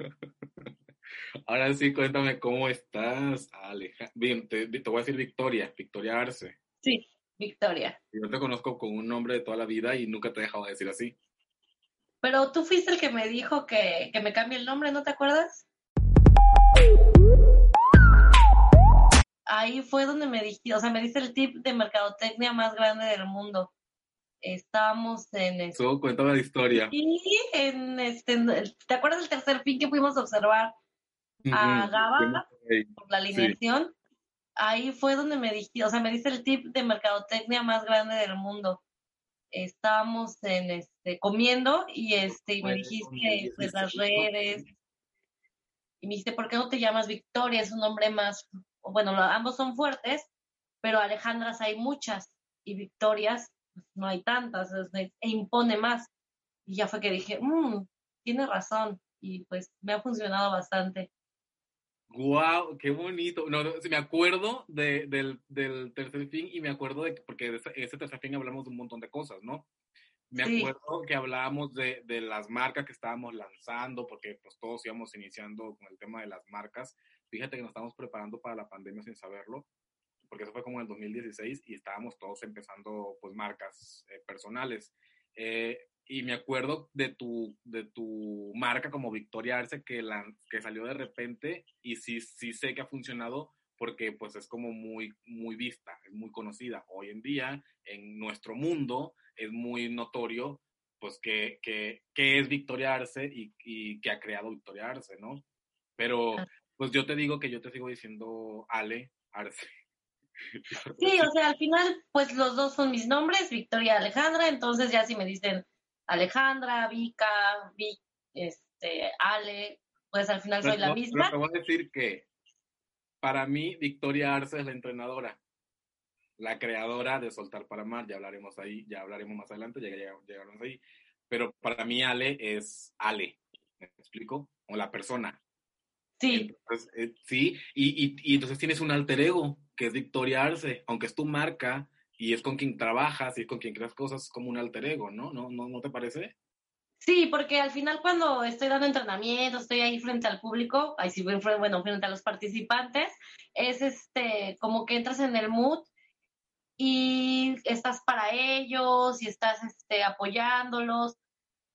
Ahora sí, cuéntame cómo estás, Alejandra. Bien, te, te, voy a decir Victoria, Victoria Arce. Sí, Victoria. Yo te conozco con un nombre de toda la vida y nunca te he dejado de decir así. Pero tú fuiste el que me dijo que, que me cambie el nombre, ¿no te acuerdas? Ahí fue donde me dijiste, o sea, me diste el tip de mercadotecnia más grande del mundo. Estábamos en... Este, cuéntame la historia. Y en este, ¿te acuerdas del tercer fin que fuimos a observar a Gaba por la alineación? Ahí fue donde me dijiste, o sea, me diste el tip de mercadotecnia más grande del mundo. Estábamos en este comiendo y este y me dijiste pues las redes. Y me dijiste por qué no te llamas Victoria es un nombre más bueno ambos son fuertes pero Alejandras hay muchas y Victorias pues, no hay tantas e impone más y ya fue que dije mmm, tiene razón y pues me ha funcionado bastante ¡Guau! ¡Qué bonito! No, me acuerdo de, del, del, tercer fin y me acuerdo de que, porque de ese, tercer fin hablamos de un montón de cosas, ¿no? Me acuerdo que hablábamos de, de, las marcas que estábamos lanzando, porque pues todos íbamos iniciando con el tema de las marcas. Fíjate que nos estábamos preparando para la pandemia sin saberlo, porque eso fue como en el 2016 y estábamos todos empezando pues marcas eh, personales. Eh, y me acuerdo de tu, de tu marca como Victoria Arce que, la, que salió de repente y sí, sí sé que ha funcionado porque pues es como muy, muy vista, es muy conocida. Hoy en día, en nuestro mundo, es muy notorio pues que, que, que es Victoria Arce y, y, que ha creado Victoria Arce, ¿no? Pero ah. pues yo te digo que yo te sigo diciendo Ale Arce. Sí, o sea, al final, pues los dos son mis nombres, Victoria Alejandra, entonces ya si me dicen Alejandra, Vika, Vic, este, Ale, pues al final soy la misma. Pero te voy a decir que para mí Victoria Arce es la entrenadora, la creadora de Soltar para Amar, ya hablaremos ahí, ya hablaremos más adelante, ya llegaremos ahí, pero para mí Ale es Ale, ¿me explico? O la persona. Sí. Eh, sí, y, y, y entonces tienes un alter ego, que es Victoria Arce, aunque es tu marca, y es con quien trabajas y es con quien creas cosas como un alter ego, ¿no? ¿No, no, no te parece? Sí, porque al final cuando estoy dando entrenamiento, estoy ahí frente al público, ahí sí, bueno, frente a los participantes, es este, como que entras en el mood y estás para ellos y estás este, apoyándolos,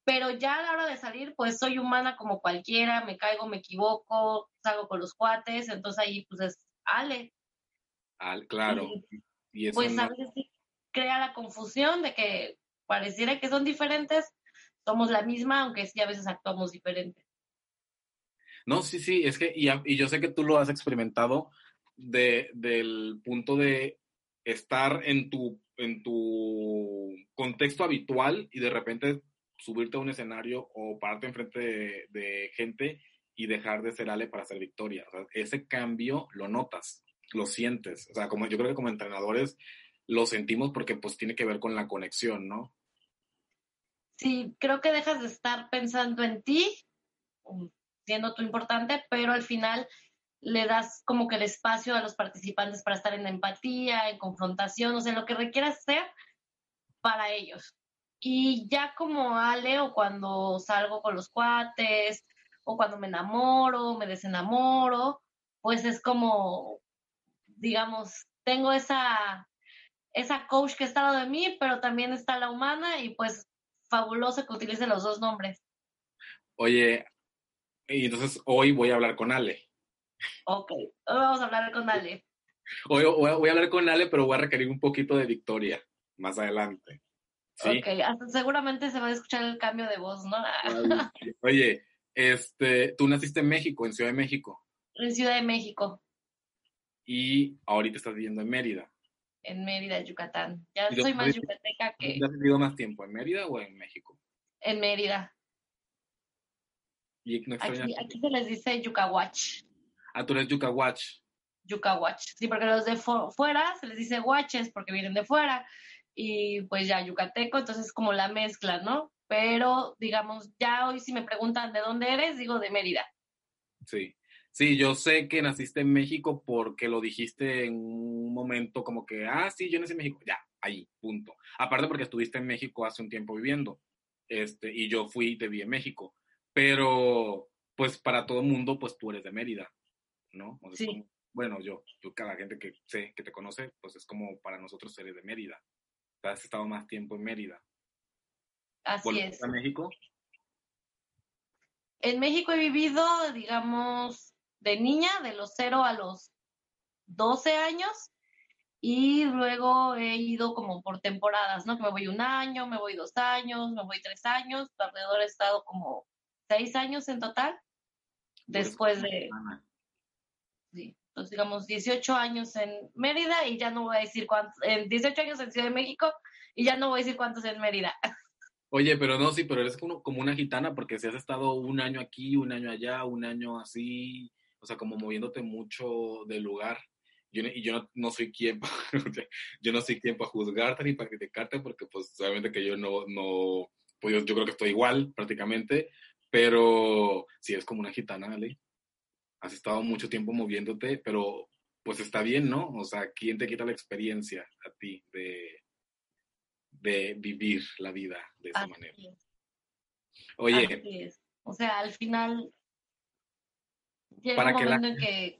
pero ya a la hora de salir, pues soy humana como cualquiera, me caigo, me equivoco, salgo con los cuates, entonces ahí pues es Ale. Al, claro pues a veces sí crea la confusión de que pareciera que son diferentes, somos la misma, aunque sí a veces actuamos diferente. No, sí, sí, es que, y, y yo sé que tú lo has experimentado de, del punto de estar en tu, en tu contexto habitual y de repente subirte a un escenario o pararte enfrente de, de gente y dejar de ser Ale para ser Victoria. ese cambio lo notas lo sientes. O sea, como yo creo que como entrenadores lo sentimos porque pues tiene que ver con la conexión, ¿no? Sí, creo que dejas de estar pensando en ti, siendo tú importante, pero al final le das como que el espacio a los participantes para estar en empatía, en confrontación, o sea, lo que requieras hacer para ellos. Y ya como Ale o cuando salgo con los cuates o cuando me enamoro, me desenamoro, pues es como digamos, tengo esa, esa coach que está al lado de mí, pero también está la humana y pues fabuloso que utilice los dos nombres. Oye, y entonces hoy voy a hablar con Ale. Ok, hoy vamos a hablar con Ale. Hoy voy a hablar con Ale, pero voy a requerir un poquito de victoria más adelante. ¿sí? Ok, seguramente se va a escuchar el cambio de voz, ¿no? Oye, este, tú naciste en México, en Ciudad de México. En Ciudad de México y ahorita estás viviendo en Mérida. En Mérida, Yucatán. Ya soy más yucateca que... ¿Has vivido más tiempo en Mérida o en México? En Mérida. ¿Y no aquí, aquí, se les dice yucahuach. Ah, tú eres yucahuach. Yucahuach. Sí, porque los de fuera se les dice guaches porque vienen de fuera. Y pues ya yucateco, entonces es como la mezcla, ¿no? Pero digamos, ya hoy si me preguntan de dónde eres, digo de Mérida. Sí. Sí, yo sé que naciste en México porque lo dijiste en un momento como que, ah, sí, yo nací en México. Ya, ahí, punto. Aparte porque estuviste en México hace un tiempo viviendo. Este, y yo fui y te vi en México. Pero pues para todo el mundo, pues tú eres de Mérida, ¿no? sí. bueno, yo, tú, cada gente que sé, que te conoce, pues es como para nosotros eres de Mérida. Has estado más tiempo en Mérida. Así es. a México? En México he vivido, digamos, de niña, de los 0 a los 12 años, y luego he ido como por temporadas, ¿no? Que me voy un año, me voy dos años, me voy tres años, alrededor he estado como seis años en total, después de... Sí, entonces digamos 18 años en Mérida y ya no voy a decir cuántos, en 18 años en Ciudad de México y ya no voy a decir cuántos en Mérida. Oye, pero no, sí, pero eres como, como una gitana porque si has estado un año aquí, un año allá, un año así, o sea, como moviéndote mucho del lugar. Yo, y yo no, soy quien, yo no soy quien para juzgarte ni para criticarte porque pues obviamente que yo no, no, pues yo, creo que estoy igual prácticamente, pero sí es como una gitana, Ale. Has estado mucho tiempo moviéndote, pero pues está bien, ¿no? O sea, ¿quién te quita la experiencia a ti de, de vivir la vida de esa manera. Oye. O sea, al final llega para un momento en que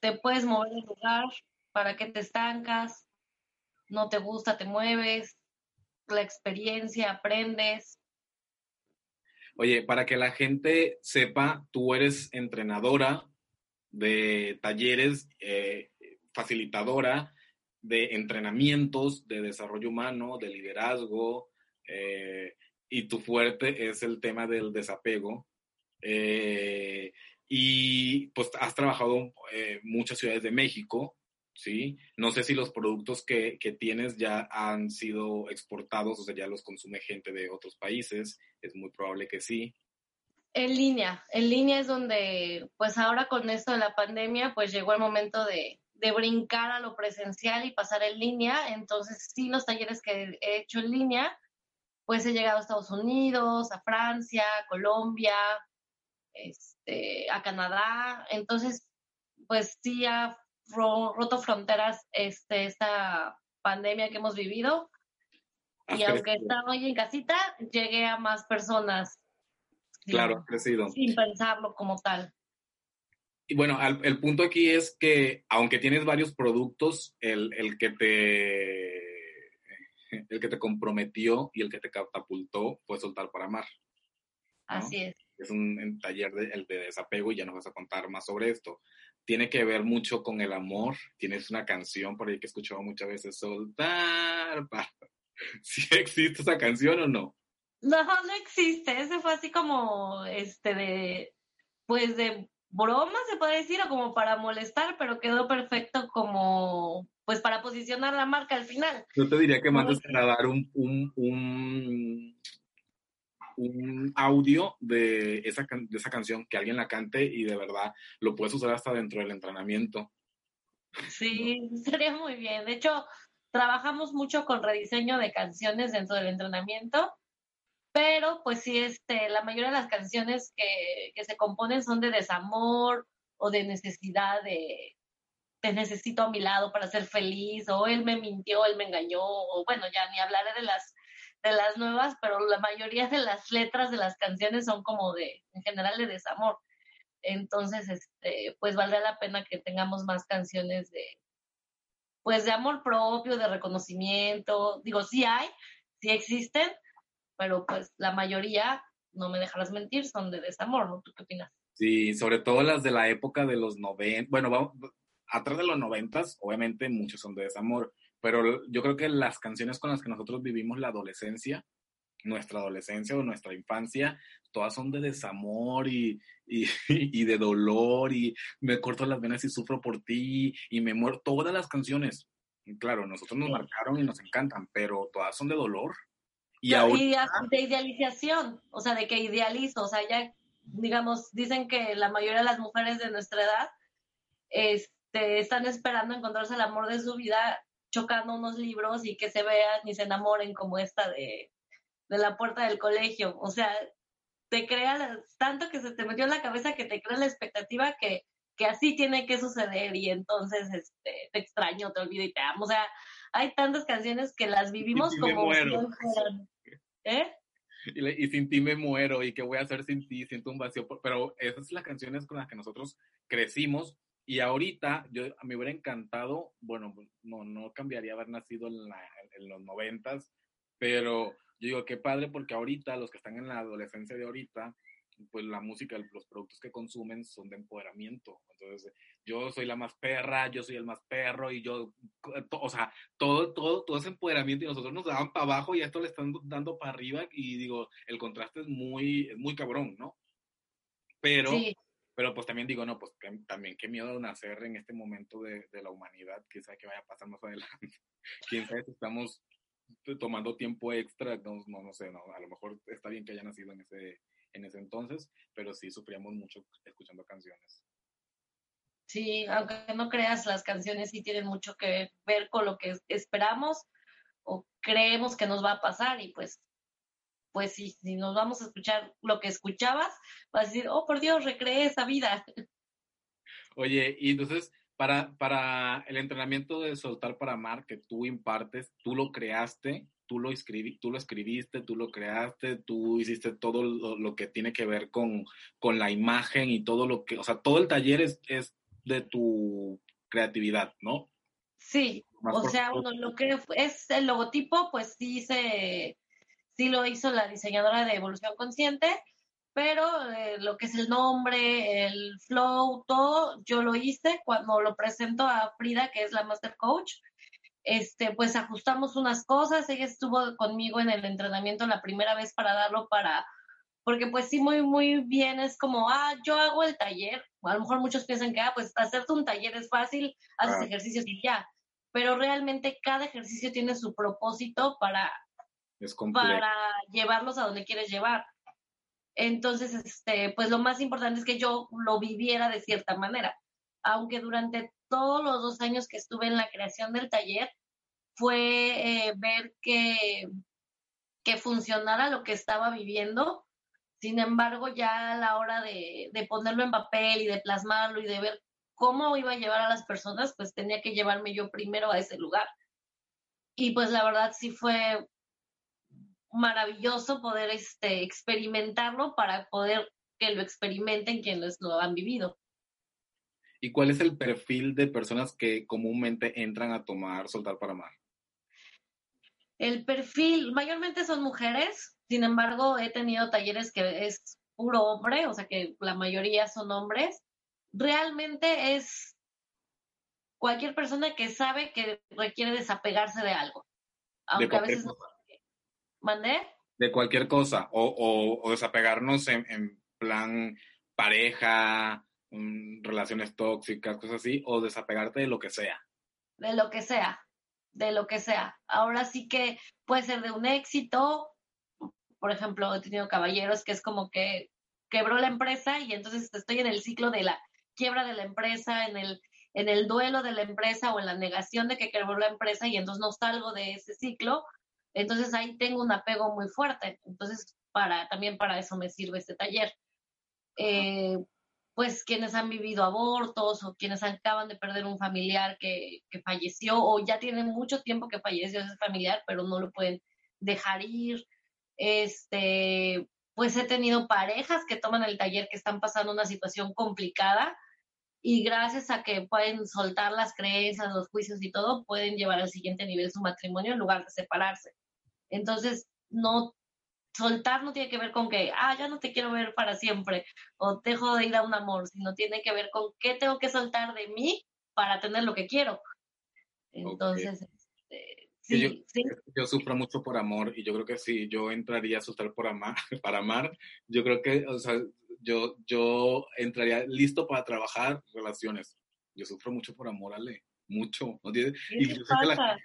te puedes mover de lugar, para que te estancas, no te gusta, te mueves, la experiencia, aprendes. Oye, para que la gente sepa, tú eres entrenadora de talleres, eh, facilitadora de entrenamientos de desarrollo humano, de liderazgo, eh, y tu fuerte es el tema del desapego. Eh, y pues has trabajado en eh, muchas ciudades de México, ¿sí? No sé si los productos que, que, tienes ya han sido exportados, o sea, ya los consume gente de otros países, es muy probable que sí. En línea, en línea es donde, pues ahora con esto de la pandemia, pues llegó el momento de, de brincar a lo presencial y pasar en línea. Entonces, sí, los talleres que he hecho en línea, pues he llegado a Estados Unidos, a Francia, Colombia, este, a Canadá. Entonces, pues sí ha roto fronteras este, esta pandemia que hemos vivido. Y aunque está hoy en casita, llegué a más personas. Claro, crecido. Sin pensarlo como tal. Y bueno, el punto aquí es que aunque tienes varios productos, el, que te el que te comprometió y el que te catapultó fue soltar para amar. Así es. Es un, taller de, el de desapego y ya nos vas a contar más sobre esto. Tiene que ver mucho con el amor. Tienes una canción por ahí que he escuchado muchas veces, soltar. ¿Sí existe esa canción o no? No, no existe. Ese fue así como, este, de, pues de broma, se puede decir, o como para molestar, pero quedó perfecto como, pues para posicionar la marca al final. Yo te diría que mandes a dar un, un, un, un, audio de esa, de esa canción, que alguien la cante y de verdad lo puedes usar hasta dentro del entrenamiento. Sí, sería muy bien. De hecho, trabajamos mucho con rediseño de canciones dentro del entrenamiento pero pues sí, este, la mayoría de las canciones que, que se componen son de desamor o de necesidad de, te necesito a mi lado para ser feliz, o él me mintió, él me engañó, o bueno, ya ni hablaré de las, de las nuevas, pero la mayoría de las letras de las canciones son como de, en general, de desamor. Entonces, este, pues valdría la pena que tengamos más canciones de, pues de amor propio, de reconocimiento. Digo, sí hay, sí existen, pero pues la mayoría, no me dejarás mentir, son de desamor, ¿no? ¿Tú qué opinas? Sí, sobre todo las de la época de los 90, bueno, vamos, atrás de los noventas, obviamente muchos son de desamor, pero yo creo que las canciones con las que nosotros vivimos la adolescencia, nuestra adolescencia o nuestra infancia, todas son de desamor y, y, y, de dolor y me corto las venas y sufro por ti y me muero. Todas las canciones, claro, nosotros nos marcaron y nos encantan, pero todas son de dolor. Y, de idealización, o sea, de que idealizo, o sea, ya, digamos, dicen que la mayoría de las mujeres de nuestra edad este, están esperando encontrarse el amor de su vida chocando unos libros y que se vean y se enamoren como esta de, de la puerta del colegio. O sea, te crea tanto que se te metió en la cabeza que te crea la expectativa que, que así tiene que suceder y entonces este, te extraño, te olvido y te amo. O sea, hay tantas canciones que las vivimos como si ¿Eh? y, sin ti me muero y qué voy a hacer sin ti, siento un vacío, pero esas son las canciones con las que nosotros crecimos y ahorita yo me hubiera encantado, bueno, no, no cambiaría haber nacido en, los noventas, pero yo digo, qué padre porque ahorita los que están en la adolescencia de ahorita, pues la música, los productos que consumen son de empoderamiento. Entonces, yo soy la más perra, yo soy el más perro y yo, o sea, todo, todo, todo ese empoderamiento y nosotros nos daban para abajo y esto le están dando para arriba y digo, el contraste es muy, es muy cabrón, ¿no? Pero, pero pues también digo, no, pues también qué miedo nacer en este momento de, de la humanidad, quién sabe qué vaya a pasar más adelante, quién sabe si estamos tomando tiempo extra, no, no, no sé, no, a lo mejor está bien que haya nacido en ese, en ese entonces, pero sí sufríamos mucho escuchando canciones. Sí, aunque no creas, las canciones sí tienen mucho que ver con lo que esperamos o creemos que nos va a pasar y pues, pues si, si nos vamos a escuchar lo que escuchabas, vas a decir, oh por Dios, recreé esa vida. Oye, y entonces, para, para el entrenamiento de Soltar para Amar que tú impartes, tú lo creaste, tú lo, escribí, tú lo escribiste, tú lo creaste, tú hiciste todo lo, que tiene que ver con, con, la imagen y todo lo que, o sea, todo el taller es, es de tu creatividad, ¿no? Sí, o sea, uno, lo que es el logotipo, pues sí se, sí lo hizo la diseñadora de Evolución Consciente, pero eh, lo que es el nombre, el flow, todo, yo lo hice cuando lo presento a Frida, que es la Master Coach. Este, pues ajustamos unas cosas, ella estuvo conmigo en el entrenamiento la primera vez para darlo para, porque pues sí, muy, muy bien, es como, ah, yo hago el taller, a lo mejor muchos piensan que, ah, pues hacerte un taller es fácil, haces ah. ejercicios y ya, pero realmente cada ejercicio tiene su propósito para, para llevarlos a donde quieres llevar. Entonces, este, pues lo más importante es que yo lo viviera de cierta manera. Aunque durante todos los dos años que estuve en la creación del taller, fue eh, ver que, que funcionara lo que estaba viviendo. Sin embargo, ya a la hora de, de ponerlo en papel y de plasmarlo y de ver cómo iba a llevar a las personas, pues tenía que llevarme yo primero a ese lugar. Y pues la verdad sí fue maravilloso poder este, experimentarlo para poder que lo experimenten quienes lo han vivido. ¿Y cuál es el perfil de personas que comúnmente entran a tomar Soltar para Amar? El perfil, mayormente son mujeres, sin embargo, he tenido talleres que es puro hombre, o sea que la mayoría son hombres. Realmente es cualquier persona que sabe que requiere desapegarse de algo. Aunque a veces no ¿Mandé? De cualquier cosa, o, o, desapegarnos en, plan pareja, relaciones tóxicas, cosas así, o desapegarte de lo que sea. De lo que sea, de lo que sea. Ahora sí que puede ser de un éxito, por ejemplo, he tenido caballeros que es como que quebró la empresa y entonces estoy en el ciclo de la quiebra de la empresa, en el, en el duelo de la empresa o en la negación de que quebró la empresa y entonces no salgo de ese ciclo entonces ahí tengo un apego muy fuerte. Entonces, para, también para eso me sirve este taller. Eh, pues quienes han vivido abortos o quienes acaban de perder un familiar que, que, falleció o ya tienen mucho tiempo que falleció ese familiar, pero no lo pueden dejar ir. Este, pues he tenido parejas que toman el taller que están pasando una situación complicada y gracias a que pueden soltar las creencias, los juicios y todo, pueden llevar al siguiente nivel su matrimonio en lugar de separarse. Entonces, no soltar no tiene que ver con que, ah, ya no te quiero ver para siempre o dejo de ir a un amor, sino tiene que ver con qué tengo que soltar de mí para tener lo que quiero. Entonces, este, sí, yo, sufro mucho por amor y yo creo que si yo entraría a soltar por amar, para amar, yo creo que, o sea, yo, yo entraría listo para trabajar relaciones. Yo sufro mucho por amor, Ale, mucho. Y yo sé que la,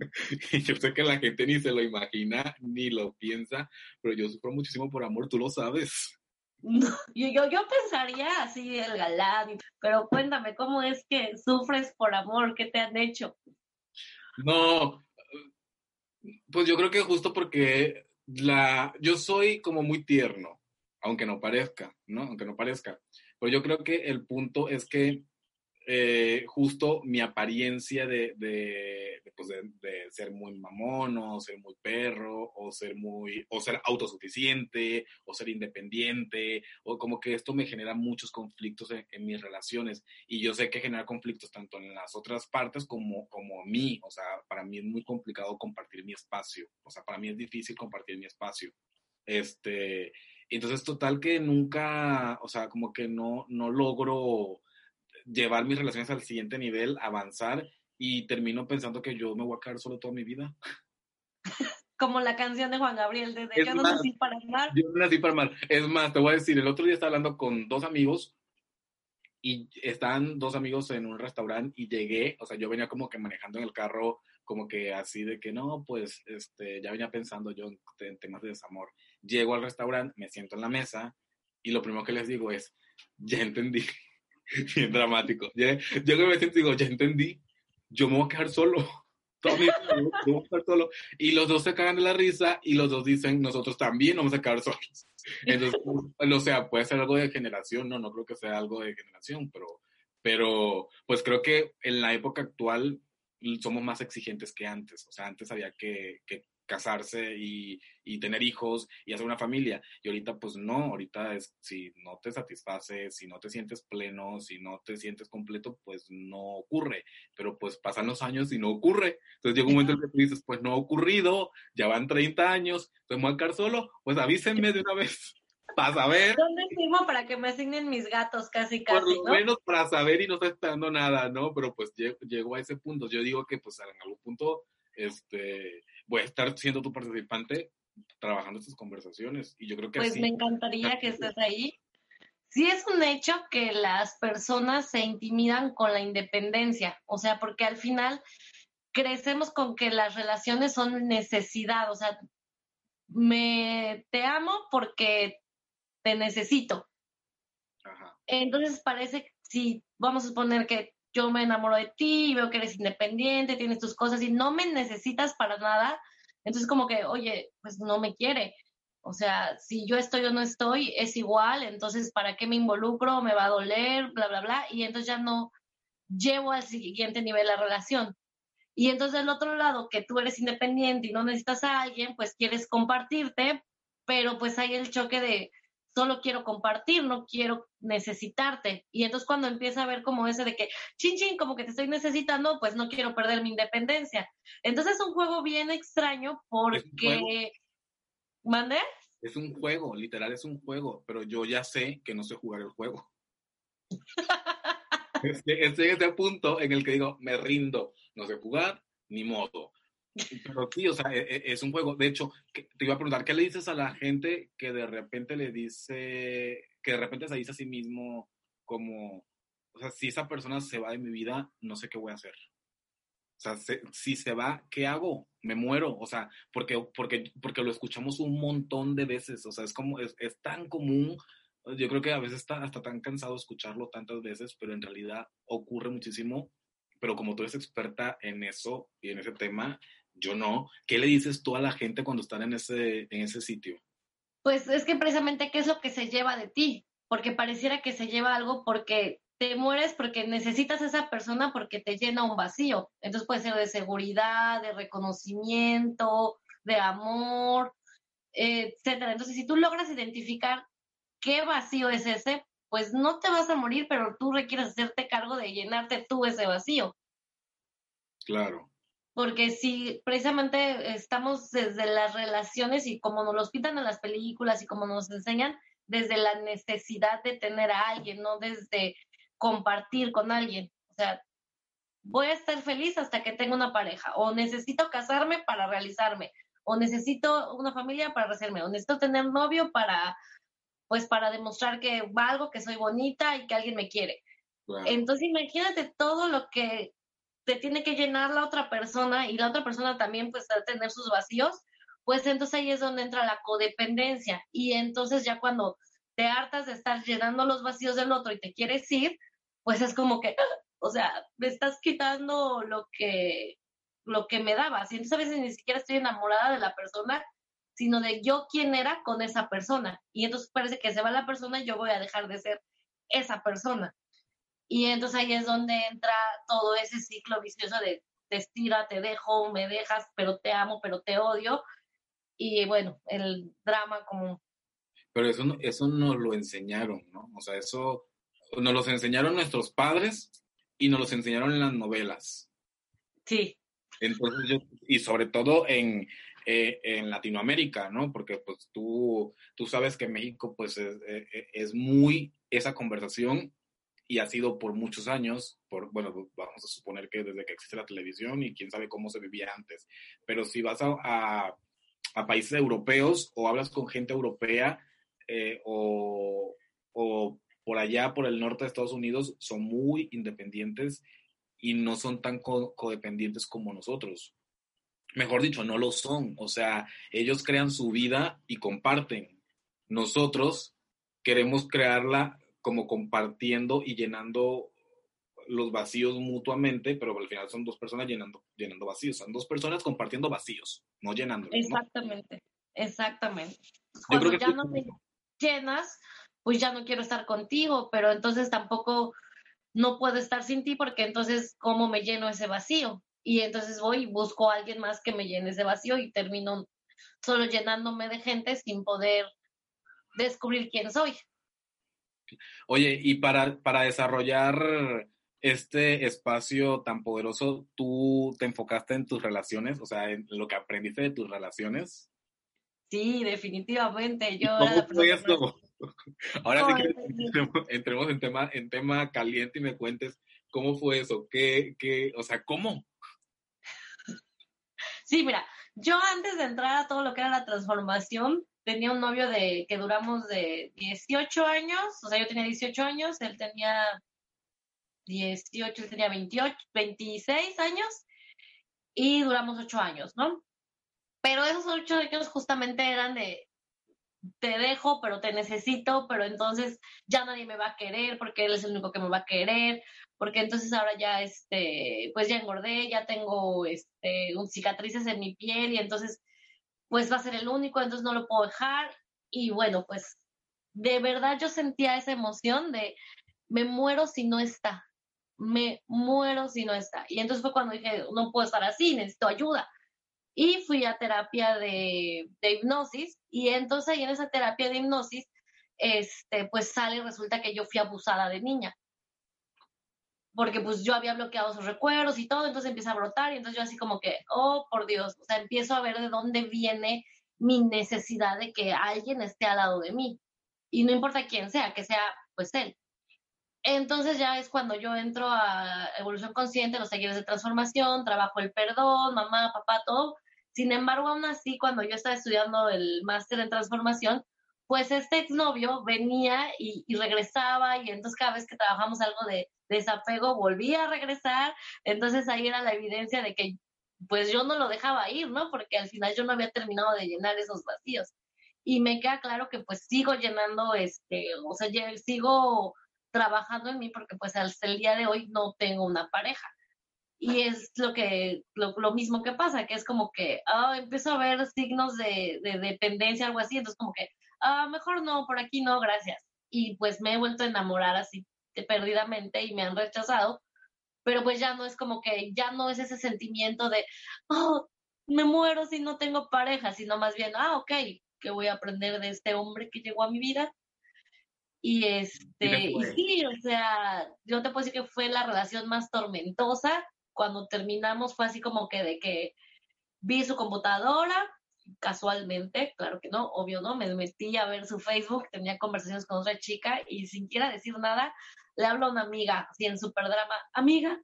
y yo sé que la gente ni se lo imagina ni lo piensa, pero yo sufro muchísimo por amor, tú lo sabes. yo, yo, pensaría así el galán, pero cuéntame, ¿cómo es que sufres por amor? ¿Qué te han hecho? No, pues yo creo que justo porque la, yo soy como muy tierno, aunque no parezca, ¿no? Aunque no parezca. Pero yo creo que el punto es que eh, justo mi apariencia de, de, pues de, ser muy mamón o ser muy perro o ser muy o ser autosuficiente o ser independiente o como que esto me genera muchos conflictos en, mis relaciones. Y yo sé que genera conflictos tanto en las otras partes como como mí. O sea para mí es muy complicado compartir mi espacio. O sea para mí es difícil compartir mi espacio. Este entonces total que nunca o sea como que no no logro llevar mis relaciones al siguiente nivel, avanzar y termino pensando que yo me voy a quedar solo toda mi vida. Como la canción de Juan Gabriel, desde yo no nací para amar. Yo no nací para amar. Es más, te voy a decir, el otro día estaba hablando con dos amigos y estaban dos amigos en un restaurante y llegué, o sea, yo venía como que manejando en el carro, como que así de que no, pues este, ya venía pensando yo en temas de desamor. Llego al restaurante, me siento en la mesa y lo primero que les digo es, ya entendí bien dramático. Yo, yo que me siento digo, ya entendí, yo me voy a quedar solo. A quedar solo. Y los dos se cagan de la risa y los dos dicen, nosotros también vamos a quedar solos. Entonces, o sea, puede ser algo de generación, no, no creo que sea algo de generación, pero, pero pues creo que en la época actual somos más exigentes que antes. O sea, antes había que, que casarse y, y, tener hijos y hacer una familia. Y ahorita pues no, ahorita es si no te satisface, si no te sientes pleno, si no te sientes completo, pues no ocurre. Pero pues pasan los años y no ocurre. Entonces llega un momento en que tú dices, pues no ha ocurrido, ya van 30 años, estoy muy quedar solo, pues avísenme de una vez. Para saber. ¿Dónde firmo para que me asignen mis gatos casi casi? Por lo menos para saber y no estoy esperando nada, ¿no? Pero pues llego, a ese punto. Yo digo que pues en algún punto, este, voy a estar siendo tu participante trabajando estas conversaciones. Y yo creo que Pues me encantaría que estés ahí. Sí es un hecho que las personas se intimidan con la independencia, o sea, porque al final crecemos con que las relaciones son necesidad, o sea, me te amo porque te necesito. Ajá. Entonces parece, si vamos a suponer que yo me enamoro de ti, veo que eres independiente, tienes tus cosas y no me necesitas para nada, entonces como que, oye, pues no me quiere. O sea, si yo estoy o no estoy, es igual, entonces ¿para qué me involucro? Me va a doler, bla, bla, bla, y entonces ya no llevo al siguiente nivel la relación. Y entonces del otro lado, que tú eres independiente y no necesitas a alguien, pues quieres compartirte, pero pues hay el choque de, solo quiero compartir, no quiero necesitarte. Y entonces cuando empieza a ver como ese de que, chin, chin, como que te estoy necesitando, pues no quiero perder mi independencia. Entonces es un juego bien extraño porque... ¿Mande? Es un juego, literal es un juego, pero yo ya sé que no sé jugar el juego. estoy en ese punto en el que digo, me rindo, no sé jugar, ni modo. Pero sí, o sea, e, e, es un juego. De hecho, te iba a preguntar, ¿qué le dices a la gente que de repente le dice, que de repente se dice a sí mismo como, o sea, si esa persona se va de mi vida, no sé qué voy a hacer? O sea, si se va, ¿qué hago? Me muero. O sea, porque, porque, porque lo escuchamos un montón de veces. O sea, es como, es, es tan común. Yo creo que a veces está hasta tan cansado escucharlo tantas veces, pero en realidad ocurre muchísimo. Pero como tú eres experta en eso y en ese tema, yo no. ¿Qué le dices tú a la gente cuando están en ese, en ese sitio? Pues es que precisamente qué es lo que se lleva de ti, porque pareciera que se lleva algo porque te mueres porque necesitas a esa persona porque te llena un vacío. Entonces puede ser de seguridad, de reconocimiento, de amor, etcétera. Entonces, si tú logras identificar qué vacío es ese, pues no te vas a morir, pero tú requieres hacerte cargo de llenarte tú ese vacío. Claro porque si precisamente estamos desde las relaciones y como nos los pintan en las películas y como nos enseñan, desde la necesidad de tener a alguien, no desde compartir con alguien. O sea, voy a estar feliz hasta que tenga una pareja, o necesito casarme para realizarme, o necesito una familia para hacerme, o necesito tener novio para, pues, para demostrar que valgo, que soy bonita y que alguien me quiere. Entonces, imagínate todo lo que te tiene que llenar la otra persona y la otra persona también pues a tener sus vacíos, pues entonces ahí es donde entra la codependencia. Y entonces ya cuando te hartas de estar llenando los vacíos del otro y te quieres ir, pues es como que, o sea, me estás quitando lo que lo que me dabas. Y entonces a veces ni siquiera estoy enamorada de la persona, sino de yo quién era con esa persona. Y entonces parece que se va la persona y yo voy a dejar de ser esa persona. Y entonces ahí es donde entra todo ese ciclo vicioso de te estira, te dejo, me dejas, pero te amo, pero te odio. Y bueno, el drama como... Pero eso, eso nos lo enseñaron, ¿no? O sea, eso nos los enseñaron nuestros padres y nos los enseñaron en las novelas. Sí. Entonces yo, y sobre todo en, eh, en Latinoamérica, ¿no? Porque pues tú, tú sabes que México pues es, eh, es, muy esa conversación y ha sido por muchos años, por, bueno, vamos a suponer que desde que existe la televisión y quién sabe cómo se vivía antes, pero si vas a, a, países europeos o hablas con gente europea eh, o, o por allá, por el norte de Estados Unidos, son muy independientes y no son tan codependientes como nosotros. Mejor dicho, no lo son. O sea, ellos crean su vida y comparten. Nosotros queremos crearla como compartiendo y llenando los vacíos mutuamente, pero al final son dos personas llenando, llenando vacíos, son dos personas compartiendo vacíos, no llenando. Exactamente, exactamente. Cuando ya no me llenas, pues ya no quiero estar contigo, pero entonces tampoco no puedo estar sin ti porque entonces, ¿cómo me lleno ese vacío? Y entonces voy y busco a alguien más que me llene ese vacío y termino solo llenándome de gente sin poder descubrir quién soy. Oye, y para, para desarrollar este espacio tan poderoso, ¿tú te enfocaste en tus relaciones? O sea, en lo que aprendiste de tus relaciones. Sí, definitivamente. Yo ¿Cómo fue eso? Ahora sí que entremos, en tema, en tema caliente y me cuentes cómo fue eso, qué, qué, o sea, cómo. Sí, mira, yo antes de entrar a todo lo que era la transformación, tenía un novio de que duramos de 18 años, o sea, yo tenía 18 años, él tenía 18, él tenía 28, 26 años y duramos 8 años, ¿no? Pero esos 8 años justamente eran de te dejo, pero te necesito, pero entonces ya nadie me va a querer porque él es el único que me va a querer, porque entonces ahora ya este, pues ya engordé, ya tengo este cicatrices en mi piel y entonces pues va a ser el único, entonces no lo puedo dejar. Y bueno, pues de verdad yo sentía esa emoción de me muero si no está, me muero si no está. Y entonces fue cuando dije, no puedo estar así, necesito ayuda. Y fui a terapia de, de hipnosis y entonces ahí en esa terapia de hipnosis, este, pues sale resulta que yo fui abusada de niña porque pues yo había bloqueado sus recuerdos y todo, entonces empieza a brotar y entonces yo así como que, oh, por Dios, o sea, empiezo a ver de dónde viene mi necesidad de que alguien esté al lado de mí. Y no importa quién sea, que sea pues él. Entonces ya es cuando yo entro a evolución consciente, los talleres de transformación, trabajo el perdón, mamá, papá, todo. Sin embargo, aún así, cuando yo estaba estudiando el máster en transformación, pues este exnovio venía y, regresaba y entonces cada vez que trabajamos algo de desapego, volvía a regresar, entonces ahí era la evidencia de que pues yo no lo dejaba ir, ¿no? Porque al final yo no había terminado de llenar esos vacíos. Y me queda claro que pues sigo llenando, este, o sea, sigo trabajando en mí porque pues hasta el día de hoy no tengo una pareja. Y es lo que, lo, mismo que pasa, que es como que, ah, empiezo a ver signos de, de dependencia, algo así, entonces como que, ah, mejor no, por aquí no, gracias. Y pues me he vuelto a enamorar así perdidamente y me han rechazado, pero pues ya no es como que, ya no es ese sentimiento de, oh, me muero si no tengo pareja, sino más bien, ah, ok, que voy a aprender de este hombre que llegó a mi vida. Y este, y sí, o sea, yo te puedo decir que fue la relación más tormentosa. Cuando terminamos fue así como que de que vi su computadora, casualmente, claro que no, obvio no, me metí a ver su Facebook, tenía conversaciones con otra chica y sin quiera decir nada, le hablo a una amiga, así en super drama, amiga,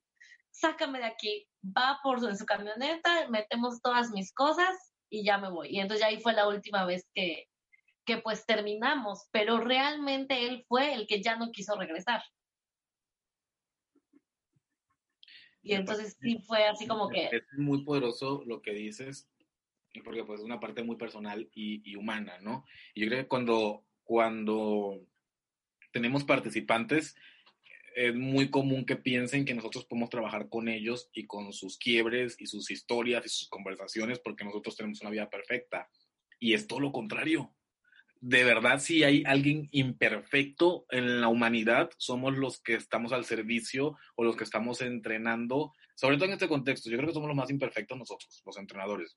sácame de aquí, va por su, en su camioneta, metemos todas mis cosas y ya me voy. Y entonces ya ahí fue la última vez que, que pues terminamos, pero realmente él fue el que ya no quiso regresar. Y entonces sí fue así como que... Es muy poderoso lo que dices, porque pues es una parte muy personal y, y humana, ¿no? Y yo creo que cuando, cuando tenemos participantes, es muy común que piensen que nosotros podemos trabajar con ellos y con sus quiebres y sus historias y sus conversaciones porque nosotros tenemos una vida perfecta. Y es todo lo contrario. de verdad si hay alguien imperfecto en la humanidad, somos los que estamos al servicio o los que estamos entrenando, sobre todo en este contexto. Yo creo que somos los más imperfectos nosotros, los entrenadores.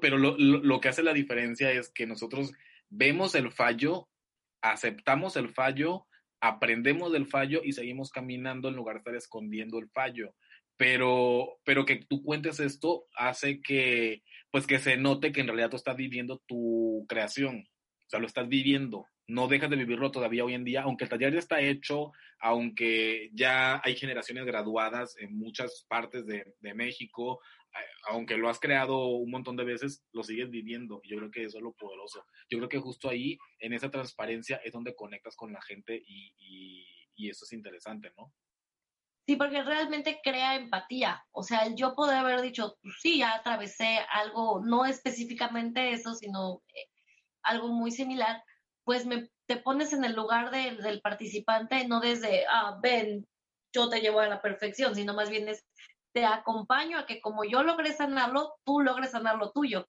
Pero lo, lo que hace la diferencia es que nosotros vemos el fallo, aceptamos el fallo, aprendemos del fallo y seguimos caminando en lugar de estar escondiendo el fallo. Pero, pero que tú cuentes esto hace que, pues que se note que en realidad tú estás viviendo tu creación, o sea, lo estás viviendo, no dejas de vivirlo todavía hoy en día, aunque el taller ya está hecho, aunque ya hay generaciones graduadas en muchas partes de, de México, aunque lo has creado un montón de veces, lo sigues viviendo. Yo creo que eso es lo poderoso. Yo creo que justo ahí, en esa transparencia, es donde conectas con la gente y, eso es interesante, ¿no? Sí, porque realmente crea empatía. O sea, yo poder haber dicho, pues sí, ya atravesé algo, no específicamente eso, sino eh, algo muy similar, pues te pones en el lugar del participante, no desde, ah, ven, yo te llevo a la perfección, sino más bien es, te acompaño a que como yo logré sanarlo, tú logres sanar lo tuyo.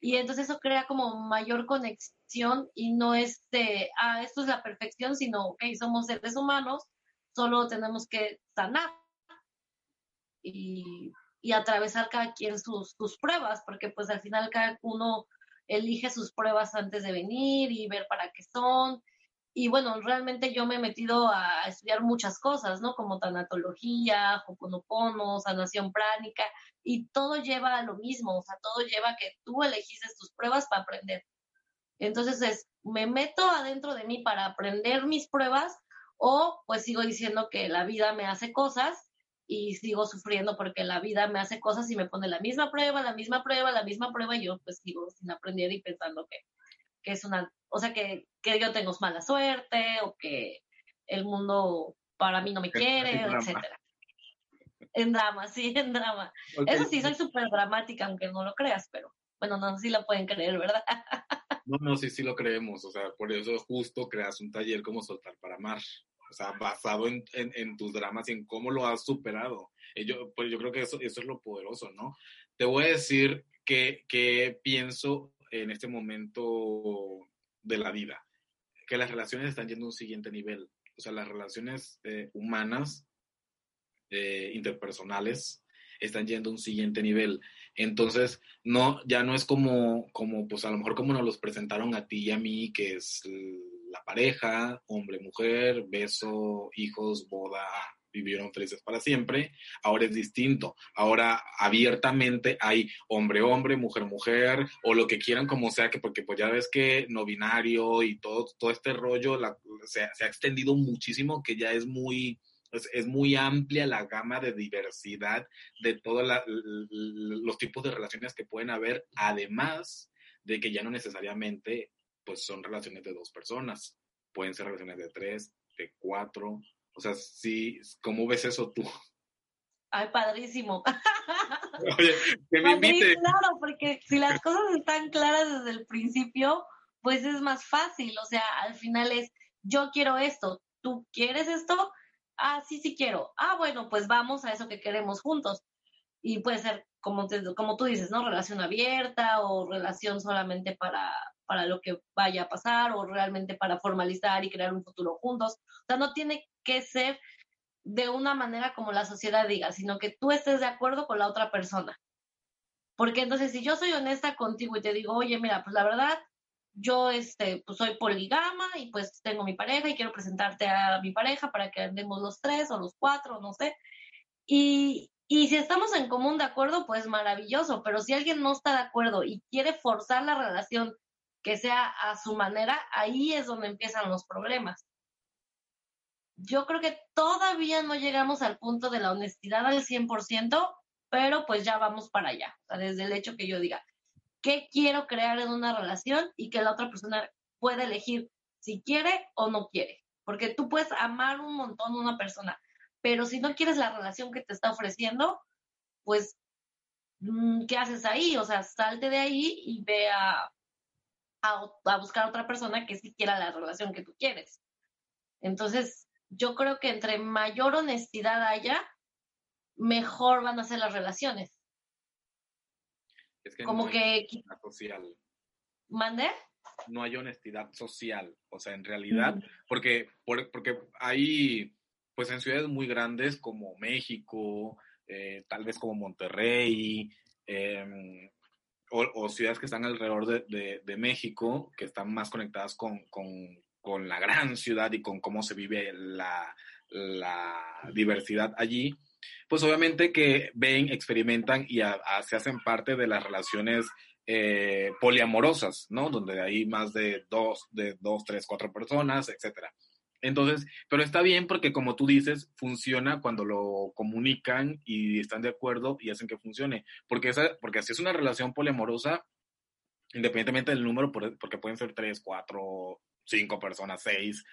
Y entonces eso crea como mayor conexión y no es de, ah, esto es la perfección, sino, ok, somos seres humanos, solo tenemos que sanar y, y atravesar cada quien sus, sus pruebas, porque pues al final cada uno elige sus pruebas antes de venir y ver para qué son y bueno, realmente yo me he metido a estudiar muchas cosas, ¿no? Como tanatología, hoponopono, sanación pránica, y todo lleva a lo mismo, o sea, todo lleva a que tú elegiste tus pruebas para aprender. Entonces es, me meto adentro de mí para aprender mis pruebas o pues sigo diciendo que la vida me hace cosas y sigo sufriendo porque la vida me hace cosas y me pone la misma prueba, la misma prueba, la misma prueba y yo pues sigo sin aprender y pensando que, que es una o sea, que, que yo tengo mala suerte o que el mundo para mí no me quiere, etcétera. En drama, sí, en drama. Eso sí, soy súper dramática, aunque no lo creas, pero bueno, no sé si lo pueden creer, ¿verdad? no, no, sí, sí lo creemos. O sea, por eso justo creas un taller como Soltar para Amar. O sea, basado en, en, tus dramas y en cómo lo has superado. yo, pues yo creo que eso, eso es lo poderoso, ¿no? Te voy a decir que, que pienso en este momento de la vida, que las relaciones están yendo a un siguiente nivel. O sea, las relaciones eh, humanas, eh, interpersonales, están yendo a un siguiente nivel. Entonces, no, ya no es como, como, pues a lo mejor como nos los presentaron a ti y a mí, que es la pareja, hombre, mujer, beso, hijos, boda, vivieron felices para siempre, ahora es distinto. Ahora abiertamente hay hombre-hombre, mujer-mujer, o lo que quieran como sea, que porque pues ya ves que no binario y todo, todo este rollo se, ha extendido muchísimo, que ya es muy, es, muy amplia la gama de diversidad de todos los tipos de relaciones que pueden haber, además de que ya no necesariamente pues son relaciones de dos personas, pueden ser relaciones de tres, de cuatro, o sea, sí, ¿cómo ves eso tú? Ay, padrísimo. Oye, que me invite. Claro, porque si las cosas están claras desde el principio, pues es más fácil. O sea, al final es, yo quiero esto, ¿tú quieres esto? Ah, sí, sí quiero. Ah, bueno, pues vamos a eso que queremos juntos. Y puede ser, como, como tú dices, ¿no? Relación abierta o relación solamente para, para lo que vaya a pasar o realmente para formalizar y crear un futuro juntos. O sea, no tiene que ser de una manera como la sociedad diga, sino que tú estés de acuerdo con la otra persona. Porque entonces si yo soy honesta contigo y te digo, oye, mira, pues la verdad, yo este, pues soy poligama y pues tengo mi pareja y quiero presentarte a mi pareja para que andemos los tres o los cuatro, no sé. Y, y si estamos en común de acuerdo, pues maravilloso, pero si alguien no está de acuerdo y quiere forzar la relación que sea a su manera, ahí es donde empiezan los problemas. Yo creo que todavía no llegamos al punto de la honestidad al 100%, pero pues ya vamos para allá. O sea, desde el hecho que yo diga, ¿qué quiero crear en una relación? Y que la otra persona pueda elegir si quiere o no quiere. Porque tú puedes amar un montón a una persona, pero si no quieres la relación que te está ofreciendo, pues, mm, ¿qué haces ahí? O sea, salte de ahí y ve a, a, buscar a otra persona que sí quiera la relación que tú quieres. Entonces, yo creo que entre mayor honestidad haya, mejor van a ser las relaciones. Es que como que... Social. ¿Mande? no hay honestidad social. O sea, en realidad, porque, porque hay, pues en ciudades muy grandes como México, eh, tal vez como Monterrey, em, o, ciudades que están alrededor de, de, México, que están más conectadas con, con, con, la gran ciudad y con cómo se vive la, la diversidad allí, pues obviamente que ven, experimentan y se hacen parte de las relaciones eh, poliamorosas, ¿no? Donde hay más de dos, de dos, tres, cuatro personas, etcétera. Entonces, pero está bien porque como tú dices, funciona cuando lo comunican y están de acuerdo y hacen que funcione. Porque, esa, porque si es una relación poliamorosa, independientemente del número, porque pueden ser tres, cuatro, cinco personas, seis,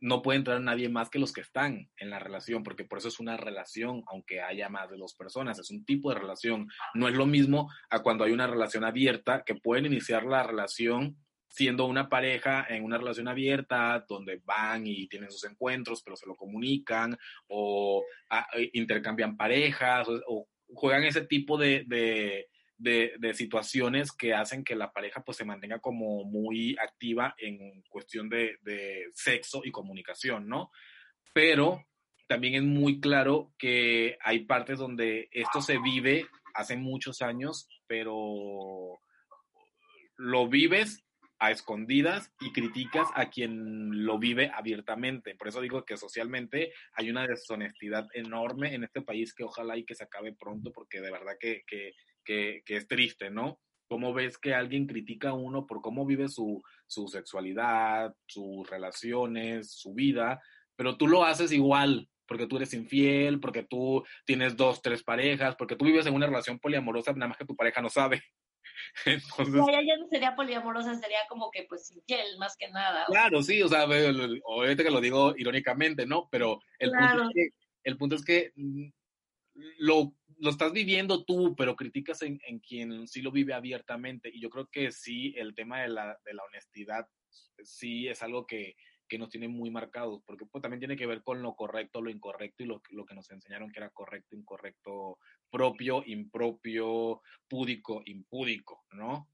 no puede entrar nadie más que los que están en la relación, porque por eso es una relación, aunque haya más de dos personas, es un tipo de relación. No es lo mismo a cuando hay una relación abierta, que pueden iniciar la relación siendo una pareja en una relación abierta, donde van y tienen sus encuentros, pero se lo comunican, o ah, eh, intercambian parejas, o, juegan ese tipo de, de, situaciones que hacen que la pareja pues se mantenga como muy activa en cuestión de, de sexo y comunicación, ¿no? Pero también es muy claro que hay partes donde esto se vive hace muchos años, pero lo vives a escondidas y criticas a quien lo vive abiertamente. Por eso digo que socialmente hay una deshonestidad enorme en este país que ojalá y que se acabe pronto, porque de verdad que, que, que, es triste, ¿no? ¿Cómo ves que alguien critica a uno por cómo vive su, su sexualidad, sus relaciones, su vida, pero tú lo haces igual, porque tú eres infiel, porque tú tienes dos, tres parejas, porque tú vives en una relación poliamorosa, nada más que tu pareja no sabe. Entonces, ya, no sería poliamorosa, sería como que pues infiel, más que nada. Claro, sí, o sea, obviamente que lo digo irónicamente, ¿no? Pero el, punto, es que, el punto es que mm, lo, lo estás viviendo tú, pero criticas en, en, quien sí lo vive abiertamente. Y yo creo que sí, el tema de la, de la honestidad sí es algo que, que nos tiene muy marcados, porque pues, también tiene que ver con lo correcto, lo incorrecto y lo, lo que nos enseñaron que era correcto, incorrecto, propio, impropio, púdico, impúdico, ¿no?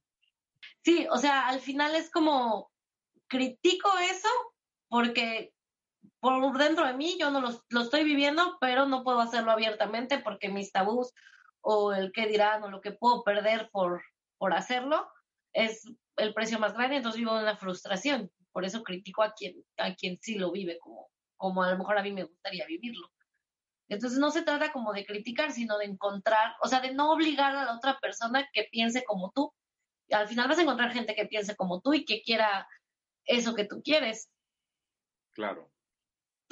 Sí, o sea, al final es como critico eso porque por dentro de mí yo no lo, estoy viviendo, pero no puedo hacerlo abiertamente porque mis tabús o el qué dirán o lo que puedo perder por, por hacerlo es el precio más grande, entonces vivo en la frustración por eso critico a quien, a quien sí lo vive como, como a lo mejor a mí me gustaría vivirlo. Entonces no se trata como de criticar, sino de encontrar, o sea, de no obligar a la otra persona que piense como tú. al final vas a encontrar gente que piense como tú y que quiera eso que tú quieres. Claro.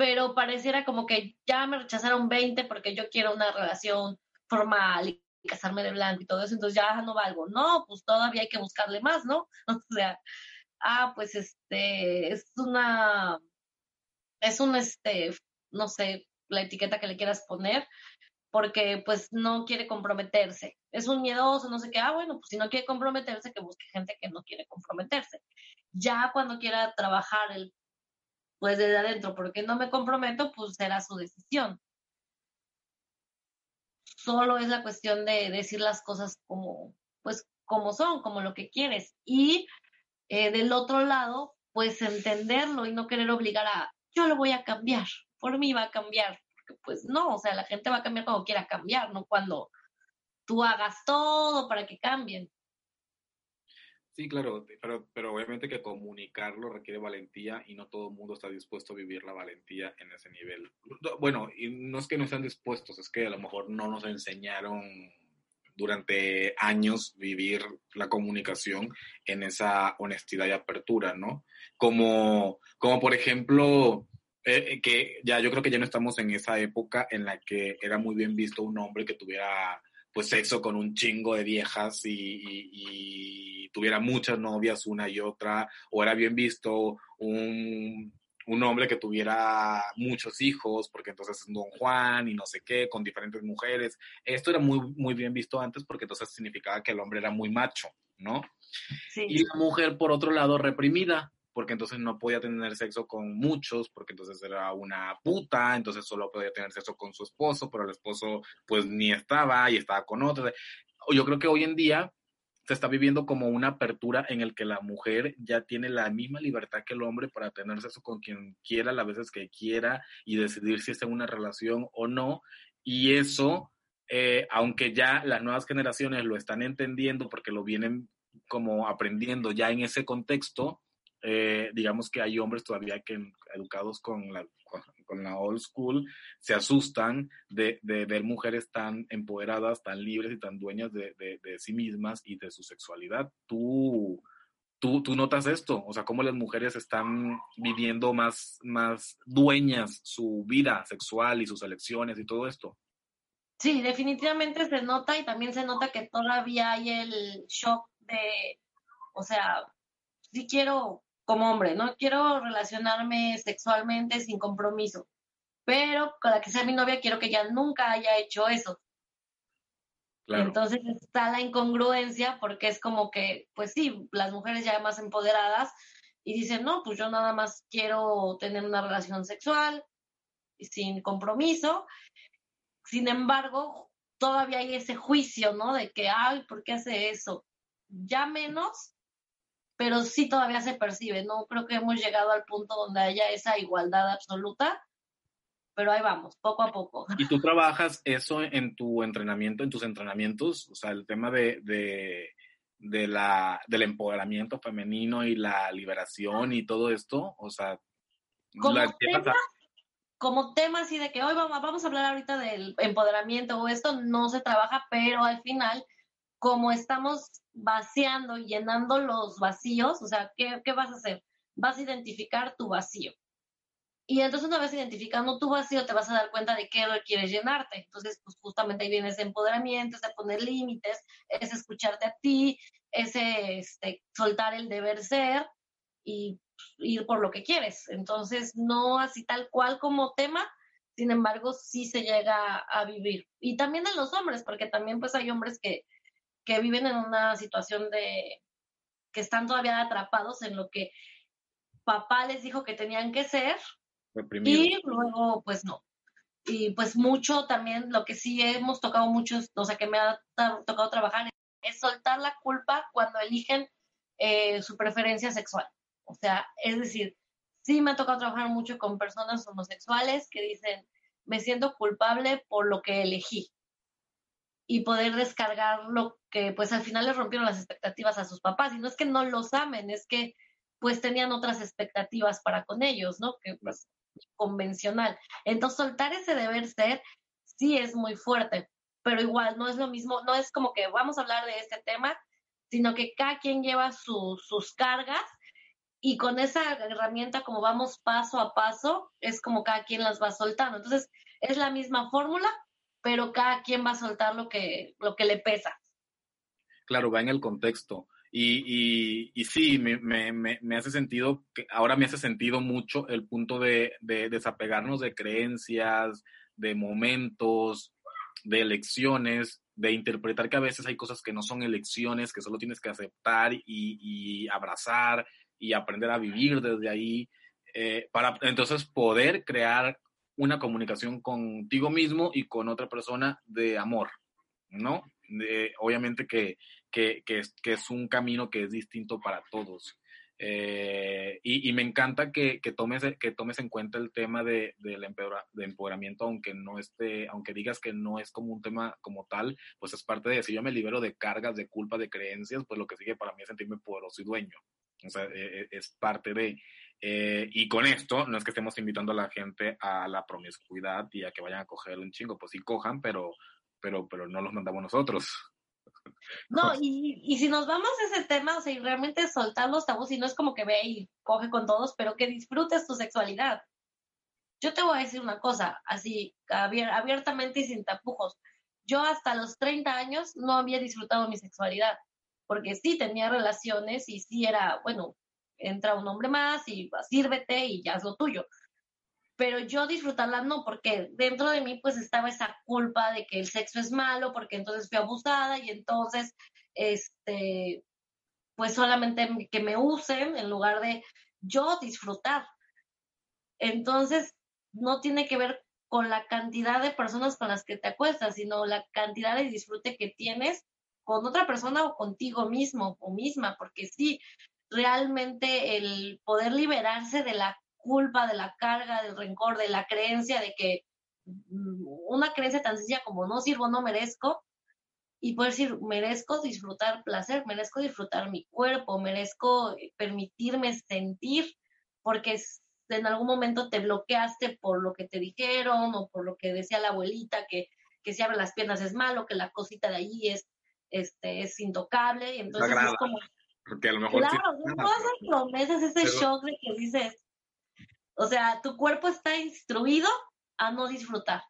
Pero pareciera como que ya me rechazaron 20 porque yo quiero una relación formal y casarme de blanco y todo eso, entonces ya no valgo. No, pues todavía hay que buscarle más, ¿no? O sea, ah, pues este, es una, es un, este, no sé, la etiqueta que le quieras poner, porque pues no quiere comprometerse. Es un miedoso, no sé qué, ah, bueno, pues si no quiere comprometerse, que busque gente que no quiere comprometerse. Ya cuando quiera trabajar el, pues desde adentro, porque no me comprometo, pues será su decisión. Solo es la cuestión de decir las cosas como, pues, como son, como lo que quieres. Y eh, del otro lado, pues entenderlo y no querer obligar a, yo lo voy a cambiar, por mí va a cambiar, pues no, o sea, la gente va a cambiar cuando quiera cambiar, no cuando tú hagas todo para que cambien. Sí, claro, pero, pero obviamente que comunicarlo requiere valentía y no todo el mundo está dispuesto a vivir la valentía en ese nivel. Bueno, y no es que no estén dispuestos, es que a lo mejor no nos enseñaron durante años vivir la comunicación en esa honestidad y apertura, ¿no? Como, como por ejemplo, eh, eh, que ya yo creo que ya no estamos en esa época en la que era muy bien visto un hombre que tuviera pues sexo con un chingo de viejas y, tuviera muchas novias una y otra, o era bien visto un un hombre que tuviera muchos hijos, porque entonces es Don Juan y no sé qué, con diferentes mujeres. Esto era muy, muy bien visto antes porque entonces significaba que el hombre era muy macho, ¿no? Y la mujer, por otro lado, reprimida, porque entonces no podía tener sexo con muchos, porque entonces era una puta, entonces solo podía tener sexo con su esposo, pero el esposo pues ni estaba y estaba con otro. Yo creo que hoy en día se está viviendo como una apertura en el que la mujer ya tiene la misma libertad que el hombre para tener sexo con quien quiera, las veces que quiera y decidir si está en una relación o no. Y eso, eh, aunque ya las nuevas generaciones lo están entendiendo porque lo vienen como aprendiendo ya en ese contexto, eh, digamos que hay hombres todavía que educados con la, con, la old school se asustan de, ver mujeres tan empoderadas, tan libres y tan dueñas de, sí mismas y de su sexualidad. ¿Tú, tú, tú notas esto? O sea, cómo las mujeres están viviendo más, más dueñas su vida sexual y sus elecciones y todo esto. Sí, definitivamente se nota y también se nota que todavía hay el shock de, o sea, si quiero como hombre, ¿no? Quiero relacionarme sexualmente sin compromiso, pero con la que sea mi novia quiero que ella nunca haya hecho eso. Entonces está la incongruencia porque es como que, pues sí, las mujeres ya más empoderadas y dicen, no, pues yo nada más quiero tener una relación sexual sin compromiso. Sin embargo, todavía hay ese juicio, ¿no? De que, ay, ¿por qué hace eso? Ya menos pero sí todavía se percibe. No creo que hemos llegado al punto donde haya esa igualdad absoluta, pero ahí vamos, poco a poco. ¿Y tú trabajas eso en tu entrenamiento, en tus entrenamientos? O sea, el tema de, de, la, del empoderamiento femenino y la liberación y todo esto, o sea, como, tema, como tema así de que hoy vamos, vamos a hablar ahorita del empoderamiento o esto no se trabaja, pero al final como estamos vaciando y llenando los vacíos, o sea, ¿qué, ¿qué, vas a hacer? Vas a identificar tu vacío. Y entonces una vez identificando tu vacío, te vas a dar cuenta de qué quieres llenarte. Entonces, pues justamente ahí viene ese empoderamiento, ese poner límites, ese escucharte a ti, ese este, soltar el deber ser y ir por lo que quieres. Entonces, no así tal cual como tema, sin embargo, sí se llega a vivir. Y también en los hombres, porque también pues hay hombres que que viven en una situación de que están todavía atrapados en lo que papá les dijo que tenían que ser y luego pues no. Y pues mucho también lo que sí hemos tocado mucho, o sea, que me ha tocado trabajar es soltar la culpa cuando eligen eh, su preferencia sexual. O sea, es decir, sí me ha tocado trabajar mucho con personas homosexuales que dicen, me siento culpable por lo que elegí y poder descargar lo que pues al final les rompieron las expectativas a sus papás. Y no es que no los amen, es que pues tenían otras expectativas para con ellos, ¿no? Que pues convencional. Entonces soltar ese deber ser sí es muy fuerte, pero igual no es lo mismo, no es como que vamos a hablar de este tema, sino que cada quien lleva sus cargas y con esa herramienta como vamos paso a paso, es como cada quien las va soltando. Entonces es la misma fórmula, pero cada quien va a soltar lo que, lo que le pesa. Claro, va en el contexto. Y, y, y sí, me, me, me, hace sentido, ahora me hace sentido mucho el punto de, de desapegarnos de creencias, de momentos, de elecciones, de interpretar que a veces hay cosas que no son elecciones, que solo tienes que aceptar y, y abrazar y aprender a vivir desde ahí, eh, para entonces poder crear una comunicación contigo mismo y con otra persona de amor, ¿no? obviamente que, que, que, es, que, es, un camino que es distinto para todos. Eh, y, y, me encanta que, tomes, que tomes en cuenta el tema de, del de empoderamiento, aunque no esté, aunque digas que no es como un tema como tal, pues es parte de, si yo me libero de cargas, de culpa, de creencias, pues lo que sigue para mí es sentirme poderoso y dueño. O sea, e, e, es parte de, eh, y con esto, no es que estemos invitando a la gente a la promiscuidad y a que vayan a coger un chingo, pues sí cojan, pero, pero, pero no los mandamos nosotros. No, y, y si nos vamos a ese tema, o sea, y realmente soltar los tabús, y no es como que ve y coge con todos, pero que disfrutes tu sexualidad. Yo te voy a decir una cosa, así, abiertamente y sin tapujos. Yo hasta los 30 años no había disfrutado mi sexualidad, porque sí tenía relaciones y sí era, bueno, entra un hombre más y sírvete y ya es lo tuyo. Pero yo disfrutarla no, porque dentro de mí pues estaba esa culpa de que el sexo es malo, porque entonces fui abusada y entonces, este, pues solamente que me usen en lugar de yo disfrutar. Entonces, no tiene que ver con la cantidad de personas con las que te acuestas, sino la cantidad de disfrute que tienes con otra persona o contigo mismo o misma, porque sí, realmente el poder liberarse de la culpa, de la carga, del rencor, de la creencia de que mm, una creencia tan sencilla como no sirvo, no merezco, y poder decir, merezco disfrutar placer, merezco disfrutar mi cuerpo, merezco permitirme sentir, porque en algún momento te bloqueaste por lo que te dijeron o por lo que decía la abuelita, que, que si abre las piernas es malo, que la cosita de allí es, este, es intocable, y entonces es como... Porque a lo mejor... Claro, no esas promesas, ese shock de que dices, o sea, tu cuerpo está instruido a no disfrutar.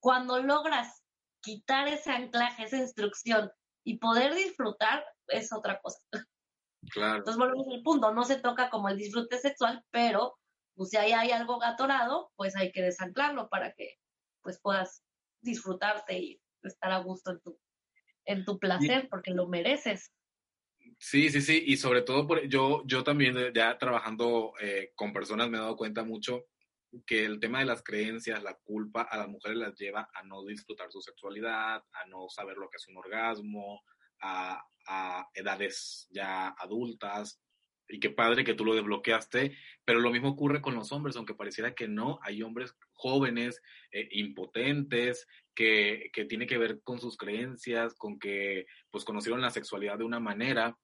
Cuando logras quitar ese anclaje, esa instrucción y poder disfrutar es otra cosa. Claro. Entonces volvemos al punto, no se toca como el disfrute sexual, pero pues, si ahí hay algo gatorado, pues hay que desanclarlo para que pues puedas disfrutarte y estar a gusto en tu, en tu placer, porque lo mereces. Sí, sí, sí, y sobre todo por, yo, yo también ya trabajando eh, con personas me he dado cuenta mucho que el tema de las creencias, la culpa a las mujeres las lleva a no disfrutar su sexualidad, a no saber lo que es un orgasmo, a, edades ya adultas. Y qué padre que tú lo desbloqueaste, pero lo mismo ocurre con los hombres, aunque pareciera que no, hay hombres jóvenes, eh, impotentes, que, que tiene que ver con sus creencias, con que pues conocieron la sexualidad de una manera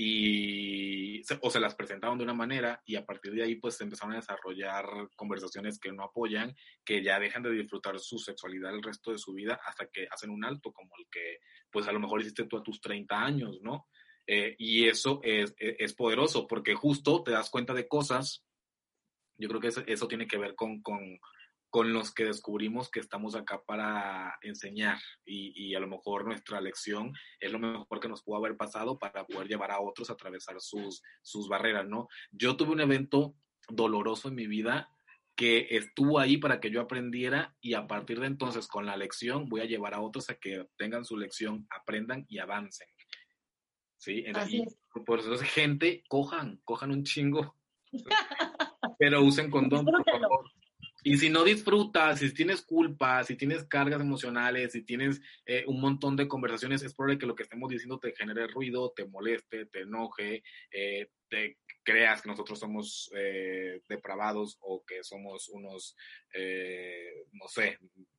y o se las presentaban de una manera y a partir de ahí pues se empezaron a desarrollar conversaciones que no apoyan, que ya dejan de disfrutar su sexualidad el resto de su vida hasta que hacen un alto como el que pues a lo mejor hiciste tú a tus 30 años, ¿no? Eh, y eso es, e, es, poderoso porque justo te das cuenta de cosas, yo creo que eso, eso tiene que ver con, con, con los que descubrimos que estamos acá para enseñar y, a lo mejor nuestra lección es lo mejor que nos pudo haber pasado para poder llevar a otros a atravesar sus, sus barreras, ¿no? Yo tuve un evento doloroso en mi vida que estuvo ahí para que yo aprendiera y a partir de entonces con la lección voy a llevar a otros a que tengan su lección, aprendan y avancen. ¿Sí? por eso gente, cojan, cojan un chingo, pero usen condón, por favor. Y si no disfrutas, si tienes culpa, si tienes cargas emocionales, si tienes eh, un montón de conversaciones, es probable que lo que estemos diciendo te genere ruido, te moleste, te enoje, eh, te creas que nosotros somos eh, depravados o que somos unos, no sé,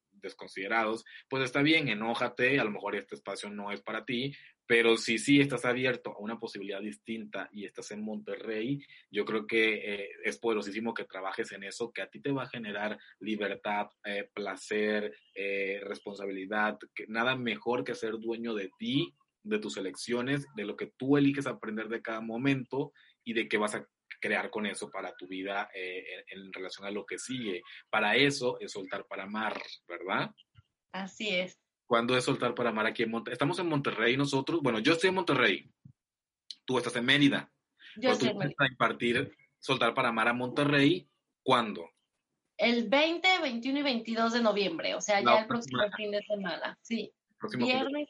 desconsiderados, pues está bien, enójate, a lo mejor este espacio no es para ti, pero si sí estás abierto a una posibilidad distinta y estás en Monterrey, yo creo que eh, es poderosísimo que trabajes en eso, que a ti te va a generar libertad, eh, placer, eh, responsabilidad, que nada mejor que ser dueño de ti, de tus elecciones, de lo que tú eliges aprender de cada momento y de qué vas a crear con eso para tu vida en relación a lo que sigue. Para eso es soltar para amar, ¿verdad? Así es. ¿Cuándo es soltar para amar aquí en Monterrey? Estamos en Monterrey nosotros. Bueno, yo estoy en Monterrey. Tú estás en Mérida. Yo estoy en Mérida. a impartir soltar para amar a Monterrey. ¿Cuándo? El 20, 21 y 22 de noviembre. O sea, ya el próximo fin de semana. Sí. viernes.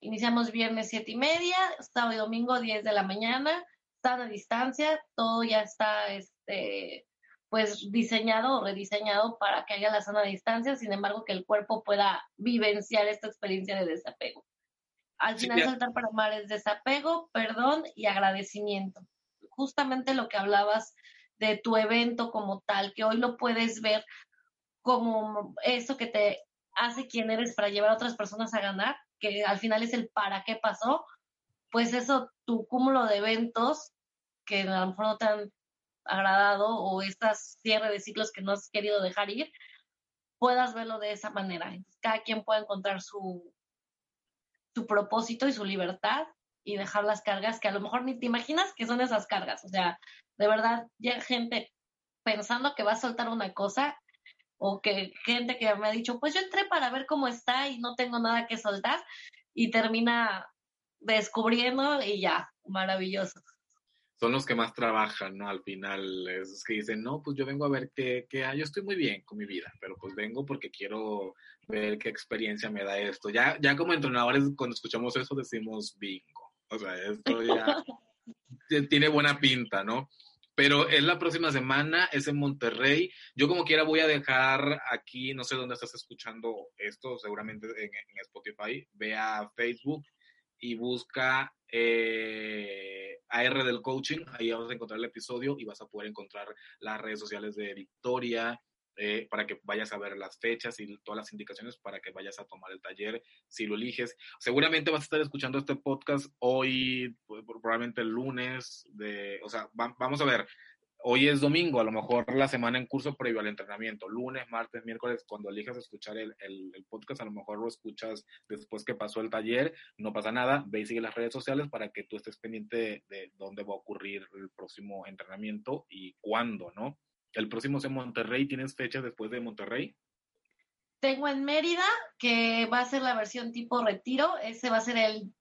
Iniciamos viernes 7 y media. Sábado y domingo 10 de la mañana. Están a distancia. Todo ya está este, pues diseñado o rediseñado para que haya la zona de distancia, sin embargo que el cuerpo pueda vivenciar esta experiencia de desapego. Al final saltar para amar es desapego, perdón y agradecimiento. Justamente lo que hablabas de tu evento como tal, que hoy lo puedes ver como eso que te hace quien eres para llevar a otras personas a ganar, que al final es el para qué pasó, pues eso, tu cúmulo de eventos que a lo mejor no te han agradado o estas cierre de ciclos que no has querido dejar ir, puedas verlo de esa manera. cada quien puede encontrar su, su propósito y su libertad y dejar las cargas que a lo mejor ni te imaginas que son esas cargas. O sea, de verdad, ya gente pensando que va a soltar una cosa o que gente que me ha dicho, pues yo entré para ver cómo está y no tengo nada que soltar y termina descubriendo y ya, maravilloso son los que más trabajan, ¿no? Al final, es que dicen, no, pues yo vengo a ver qué, qué hay, yo estoy muy bien con mi vida, pero pues vengo porque quiero ver qué experiencia me da esto. Ya, ya como entrenadores, cuando escuchamos eso, decimos bingo. O sea, esto ya tiene buena pinta, ¿no? Pero es la próxima semana, es en Monterrey. Yo como quiera voy a dejar aquí, no sé dónde estás escuchando esto, seguramente en, en Spotify, ve a Facebook y busca eh, AR del coaching, ahí vas a encontrar el episodio y vas a poder encontrar las redes sociales de Victoria, eh, para que vayas a ver las fechas y todas las indicaciones para que vayas a tomar el taller si lo eliges. Seguramente vas a estar escuchando este podcast hoy, probablemente el lunes, de, o sea, vamos a ver, hoy es domingo, a lo mejor la semana en curso previo al entrenamiento, lunes, martes, miércoles, cuando elijas escuchar el, podcast, a lo mejor lo escuchas después que pasó el taller, no pasa nada, ve y sigue las redes sociales para que tú estés pendiente de dónde va a ocurrir el próximo entrenamiento y cuándo, ¿no? El próximo es en Monterrey. ¿Tienes fechas después de Monterrey? Tengo en Mérida, que va a ser la versión tipo retiro. Ese va a ser el,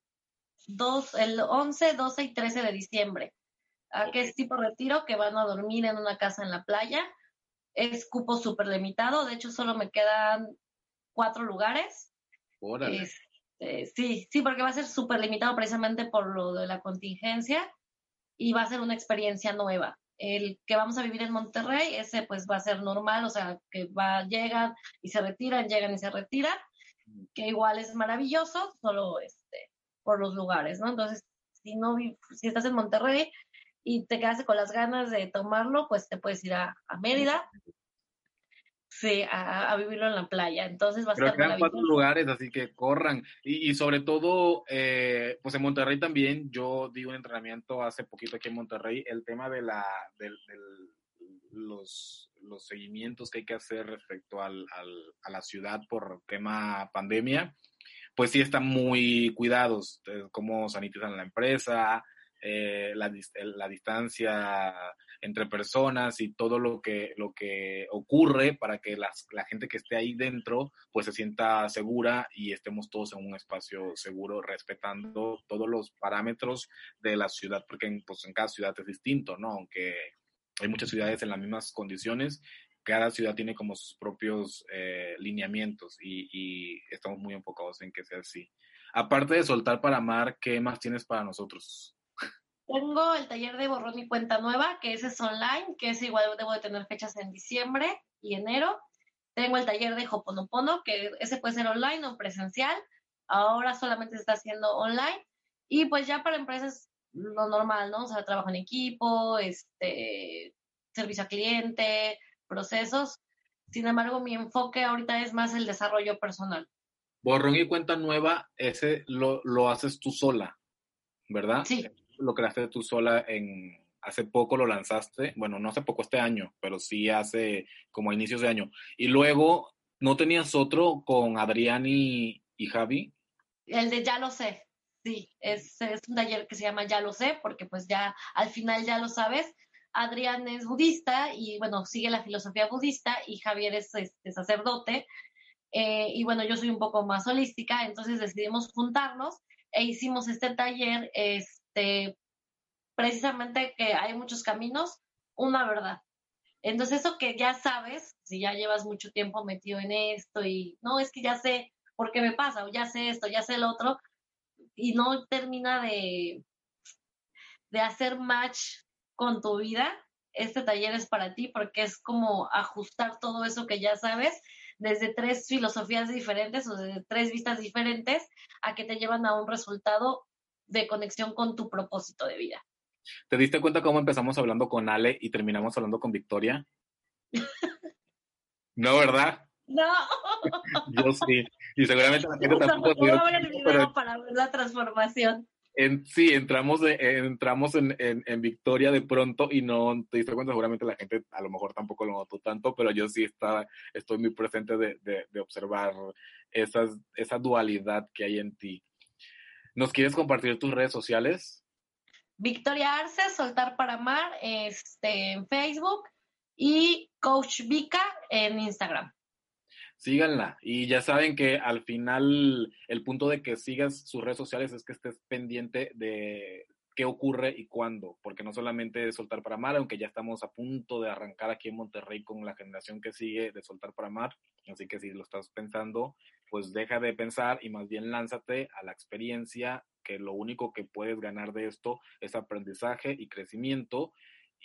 2, el 11, 12 y 13 de diciembre. Que es tipo retiro, que van a dormir en una casa en la playa. Es cupo súper limitado. De hecho, solo me quedan cuatro lugares. Este, sí, sí, porque va a ser súper limitado precisamente por lo de la contingencia y va a ser una experiencia nueva el que vamos a vivir en Monterrey, ese pues va a ser normal, o sea, que va, llegan y se retiran, llegan y se retiran, que igual es maravilloso, solo este, por los lugares, ¿no? Entonces, si no, si estás en Monterrey y te quedas con las ganas de tomarlo, pues te puedes ir a, a Mérida Sí, a, vivirlo en la playa. Entonces va a Pero quedan cuatro lugares, así que corran. Y, sobre todo, eh, pues en Monterrey también, yo di un entrenamiento hace poquito aquí en Monterrey, el tema de la, los, los seguimientos que hay que hacer respecto al, a la ciudad por tema pandemia, pues sí están muy cuidados, cómo sanitizan la empresa, eh, la, la, distancia entre personas y todo lo que, lo que ocurre para que las, la gente que esté ahí dentro pues se sienta segura y estemos todos en un espacio seguro respetando todos los parámetros de la ciudad, porque en, pues en cada ciudad es distinto, ¿no? Aunque hay muchas ciudades en las mismas condiciones, cada ciudad tiene como sus propios eh, lineamientos y, y, estamos muy enfocados en que sea así. Aparte de soltar para amar, ¿qué más tienes para nosotros? Tengo el taller de borrón y cuenta nueva, que ese es online, que es igual debo de tener fechas en diciembre y enero. Tengo el taller de Hoponopono, que ese puede ser online o presencial. Ahora solamente se está haciendo online. Y pues ya para empresas lo normal, ¿no? O sea, trabajo en equipo, este, servicio al cliente, procesos. Sin embargo, mi enfoque ahorita es más el desarrollo personal. Borrón y cuenta nueva, ese lo, lo haces tú sola, ¿verdad? Sí lo creaste tú sola en, hace poco lo lanzaste, bueno, no hace poco este año, pero sí hace como a inicios de año. Y luego, ¿no tenías otro con Adrián y, Javi? El de Ya lo sé, sí, es, es, un taller que se llama Ya lo sé, porque pues ya al final ya lo sabes. Adrián es budista y bueno, sigue la filosofía budista y Javier es este, sacerdote. Eh, y bueno, yo soy un poco más holística, entonces decidimos juntarnos e hicimos este taller. Es, este, precisamente que hay muchos caminos, una verdad. Entonces eso que ya sabes, si ya llevas mucho tiempo metido en esto y no, es que ya sé por qué me pasa, o ya sé esto, ya sé el otro, y no termina de, de hacer match con tu vida, este taller es para ti porque es como ajustar todo eso que ya sabes desde tres filosofías diferentes o desde tres vistas diferentes a que te llevan a un resultado de conexión con tu propósito de vida. ¿Te diste cuenta cómo empezamos hablando con Ale y terminamos hablando con Victoria? no, ¿verdad? No. Yo sí. Y seguramente la gente tampoco. pero... para ver la transformación. En, sí, entramos, entramos en, en, Victoria de pronto y no te diste cuenta, seguramente la gente a lo mejor tampoco lo notó tanto, pero yo sí está, estoy muy presente de, de, de observar esas, esa dualidad que hay en ti. ¿Nos quieres compartir tus redes sociales? Victoria Arce, Soltar para Amar, este, en Facebook y Coach Vika en Instagram. Síganla. Y ya saben que al final el punto de que sigas sus redes sociales es que estés pendiente de qué ocurre y cuándo, porque no solamente es Soltar para Amar, aunque ya estamos a punto de arrancar aquí en Monterrey con la generación que sigue de Soltar para Amar, así que si lo estás pensando, pues deja de pensar y más bien lánzate a la experiencia, que lo único que puedes ganar de esto es aprendizaje y crecimiento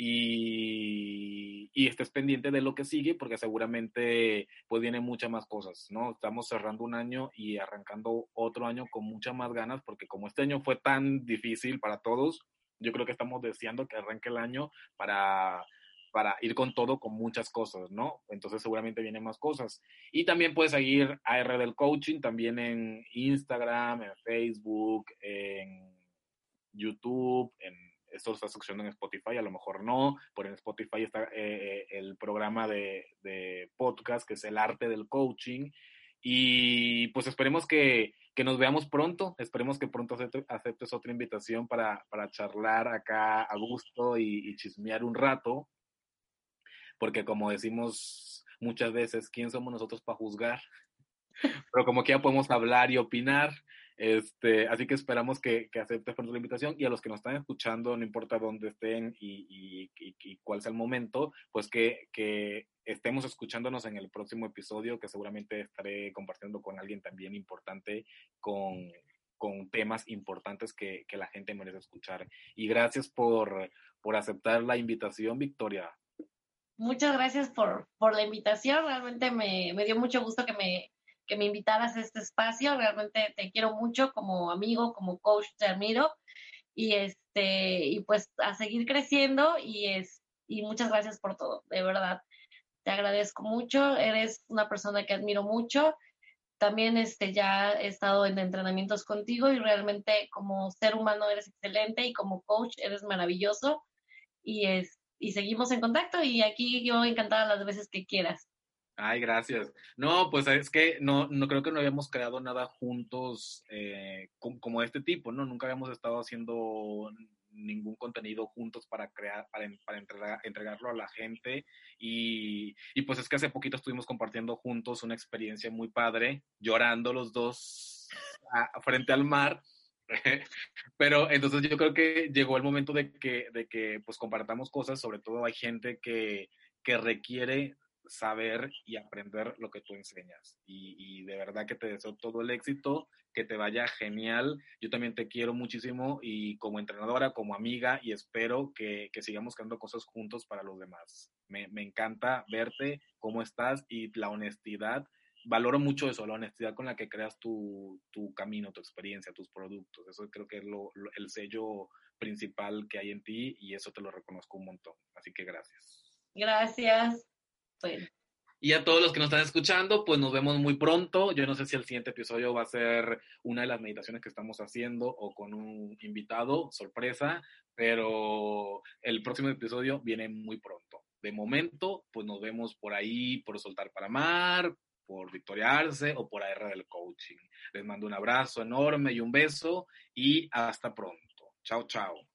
y, y, estés pendiente de lo que sigue porque seguramente pues vienen muchas más cosas, ¿no? Estamos cerrando un año y arrancando otro año con muchas más ganas porque como este año fue tan difícil para todos, yo creo que estamos deseando que arranque el año para para ir con todo, con muchas cosas, ¿no? Entonces seguramente vienen más cosas. Y también puedes seguir a R del Coaching, también en Instagram, en Facebook, en YouTube, en esto está sucediendo en Spotify, a lo mejor no, pero en Spotify está eh, el programa de, de, podcast que es el arte del coaching. Y pues esperemos que, que nos veamos pronto, esperemos que pronto aceptes otra invitación para, para charlar acá a gusto y, y chismear un rato porque como decimos muchas veces, ¿quién somos nosotros para juzgar? Pero como que ya podemos hablar y opinar, este, así que esperamos que, que aceptes la invitación y a los que nos están escuchando, no importa dónde estén y, cuál sea el momento, pues que, que, estemos escuchándonos en el próximo episodio, que seguramente estaré compartiendo con alguien también importante, con, con temas importantes que, que, la gente merece escuchar. Y gracias por, por aceptar la invitación, Victoria muchas gracias por, por la invitación. Realmente me, me, dio mucho gusto que me, que me invitaras a este espacio. Realmente te quiero mucho como amigo, como coach, te admiro. Y, este, y pues a seguir creciendo y, es, y muchas gracias por todo, de verdad. Te agradezco mucho, eres una persona que admiro mucho. También este, ya he estado en entrenamientos contigo y realmente como ser humano eres excelente y como coach eres maravilloso. Y, es, y seguimos en contacto y aquí yo encantada las veces que quieras. Ay, gracias. No, pues es que no, no creo que no habíamos creado nada juntos eh, como, este tipo, ¿no? Nunca habíamos estado haciendo ningún contenido juntos para crear, para, para entregarlo a la gente. Y, y, pues es que hace poquito estuvimos compartiendo juntos una experiencia muy padre, llorando los dos frente al mar. Pero entonces yo creo que llegó el momento de que, de que pues compartamos cosas, sobre todo hay gente que, que requiere saber y aprender lo que tú enseñas. Y, de verdad que te deseo todo el éxito, que te vaya genial. Yo también te quiero muchísimo y como entrenadora, como amiga, y espero que, que sigamos creando cosas juntos para los demás. Me, me encanta verte, cómo estás y la honestidad valoro mucho eso, la honestidad con la que creas tu, tu camino, tu experiencia, tus productos. Eso creo que es lo, el sello principal que hay en ti y eso te lo reconozco un montón. Así que gracias. Gracias. Y a todos los que nos están escuchando, pues nos vemos muy pronto. Yo no sé si el siguiente episodio va a ser una de las meditaciones que estamos haciendo o con un invitado, sorpresa, pero el próximo episodio viene muy pronto. De momento, pues nos vemos por ahí, por Soltar para Mar, por Victoriarse o por AR del Coaching. Les mando un abrazo enorme y un beso y hasta pronto. Chao, chao.